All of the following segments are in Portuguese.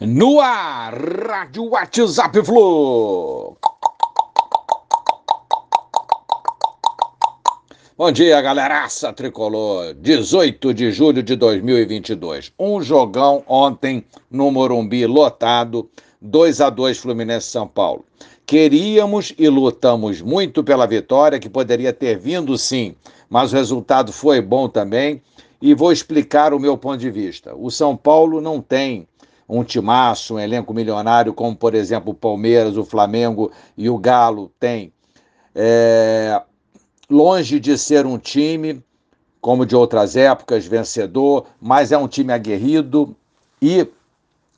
No ar, Rádio WhatsApp Flu. Bom dia, galeraça tricolor. 18 de julho de 2022. Um jogão ontem no Morumbi lotado, 2 a 2 Fluminense São Paulo. Queríamos e lutamos muito pela vitória, que poderia ter vindo sim, mas o resultado foi bom também. E vou explicar o meu ponto de vista. O São Paulo não tem um timaço, um elenco milionário, como por exemplo o Palmeiras, o Flamengo e o Galo tem. É, longe de ser um time, como de outras épocas, vencedor, mas é um time aguerrido e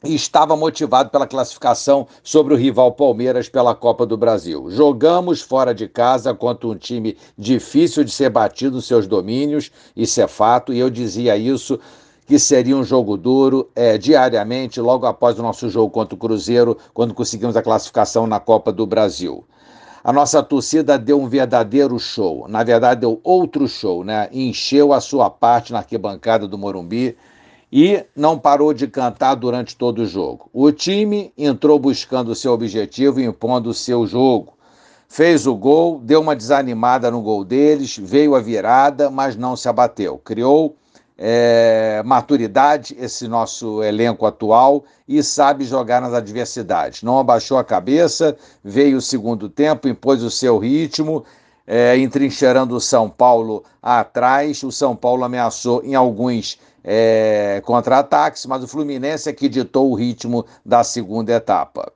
estava motivado pela classificação sobre o rival Palmeiras pela Copa do Brasil. Jogamos fora de casa contra um time difícil de ser batido nos seus domínios, isso é fato, e eu dizia isso que seria um jogo duro é, diariamente, logo após o nosso jogo contra o Cruzeiro, quando conseguimos a classificação na Copa do Brasil. A nossa torcida deu um verdadeiro show, na verdade deu outro show, né? Encheu a sua parte na arquibancada do Morumbi e não parou de cantar durante todo o jogo. O time entrou buscando o seu objetivo e impondo o seu jogo. Fez o gol, deu uma desanimada no gol deles, veio a virada, mas não se abateu. Criou maturidade esse nosso elenco atual e sabe jogar nas adversidades. Não abaixou a cabeça, veio o segundo tempo, impôs o seu ritmo, é, entrincheirando o São Paulo atrás. O São Paulo ameaçou em alguns é, contra-ataques, mas o Fluminense é que ditou o ritmo da segunda etapa.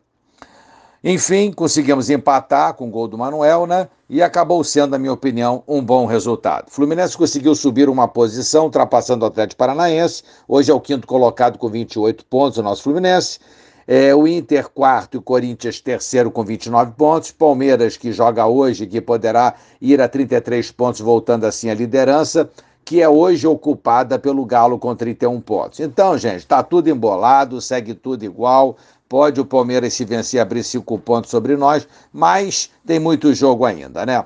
Enfim, conseguimos empatar com o gol do Manuel, né? E acabou sendo, na minha opinião, um bom resultado. Fluminense conseguiu subir uma posição, ultrapassando o Atlético Paranaense. Hoje é o quinto colocado com 28 pontos, o nosso Fluminense. É, o Inter, quarto, e o Corinthians, terceiro, com 29 pontos. Palmeiras, que joga hoje, que poderá ir a 33 pontos, voltando assim à liderança, que é hoje ocupada pelo Galo com 31 pontos. Então, gente, está tudo embolado, segue tudo igual. Pode o Palmeiras se vencer abrir cinco pontos sobre nós, mas tem muito jogo ainda, né?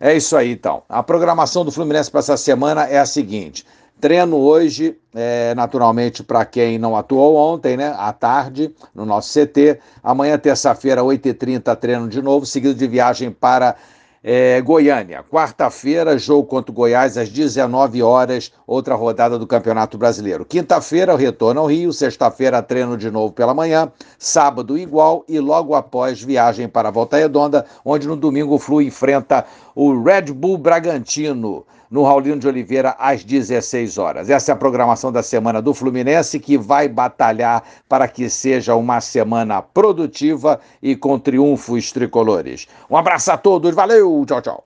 É isso aí, então. A programação do Fluminense para essa semana é a seguinte: treino hoje, é, naturalmente, para quem não atuou ontem, né? À tarde, no nosso CT. Amanhã, terça-feira, 8h30, treino de novo, seguido de viagem para é, Goiânia, quarta-feira, jogo contra o Goiás às 19 horas, outra rodada do Campeonato Brasileiro. Quinta-feira, retorno ao Rio, sexta-feira, treino de novo pela manhã, sábado igual e logo após viagem para Volta Redonda, onde no domingo o Flu enfrenta o Red Bull Bragantino no Raulino de Oliveira às 16 horas. Essa é a programação da semana do Fluminense que vai batalhar para que seja uma semana produtiva e com triunfos tricolores. Um abraço a todos, valeu, tchau, tchau.